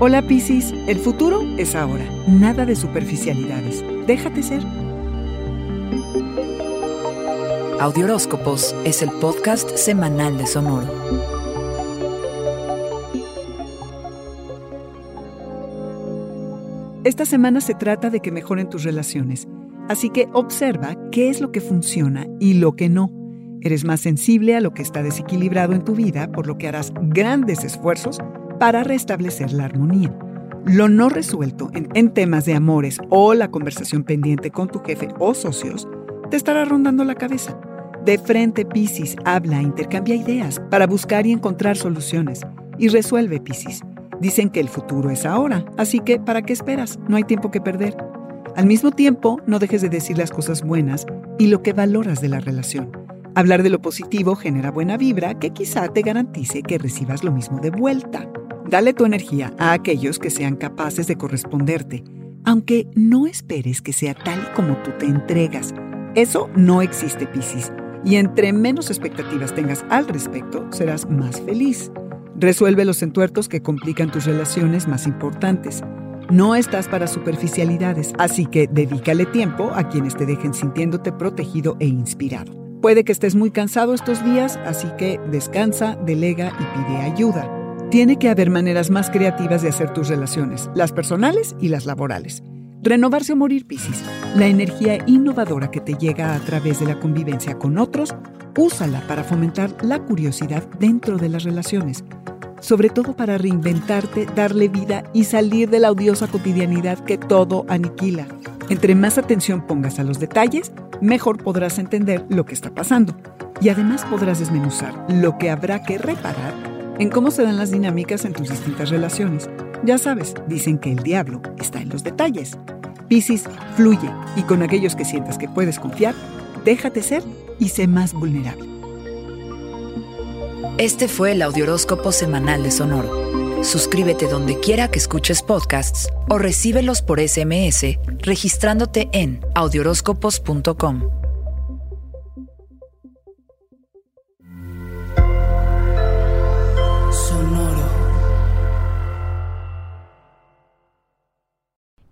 Hola Piscis, el futuro es ahora. Nada de superficialidades. Déjate ser. Audioróscopos es el podcast semanal de Sonoro. Esta semana se trata de que mejoren tus relaciones, así que observa qué es lo que funciona y lo que no. Eres más sensible a lo que está desequilibrado en tu vida, por lo que harás grandes esfuerzos para restablecer la armonía. Lo no resuelto en, temas de amores o la conversación pendiente con tu jefe o socios te estará rondando la cabeza. De frente, Piscis, habla, intercambia ideas para buscar y encontrar soluciones. Y resuelve, Piscis. Dicen que el futuro es ahora, así que ¿para qué esperas? No hay tiempo que perder. Al mismo tiempo, no dejes de decir las cosas buenas y lo que valoras de la relación. Hablar de lo positivo genera buena vibra que quizá te garantice que recibas lo mismo de vuelta. Dale tu energía a aquellos que sean capaces de corresponderte, aunque no esperes que sea tal como tú te entregas. Eso no existe, Piscis, y entre menos expectativas tengas al respecto, serás más feliz. Resuelve los entuertos que complican tus relaciones más importantes. No estás para superficialidades, así que dedícale tiempo a quienes te dejen sintiéndote protegido e inspirado. Puede que estés muy cansado estos días, así que descansa, delega y pide ayuda. Tiene que haber maneras más creativas de hacer tus relaciones, las personales y las laborales. Renovarse o morir, Piscis. La energía innovadora que te llega a través de la convivencia con otros, úsala para fomentar la curiosidad dentro de las relaciones. Sobre todo para reinventarte, darle vida y salir de la odiosa cotidianidad que todo aniquila. Entre más atención pongas a los detalles, mejor podrás entender lo que está pasando. Y además podrás desmenuzar lo que habrá que reparar en cómo se dan las dinámicas en tus distintas relaciones. Ya sabes, dicen que el diablo está en los detalles. Piscis, fluye y con aquellos que sientas que puedes confiar, déjate ser y sé más vulnerable. Este fue el Audioróscopo Semanal de Sonoro. Suscríbete donde quiera que escuches podcasts o recíbelos por SMS registrándote en audioróscopos.com.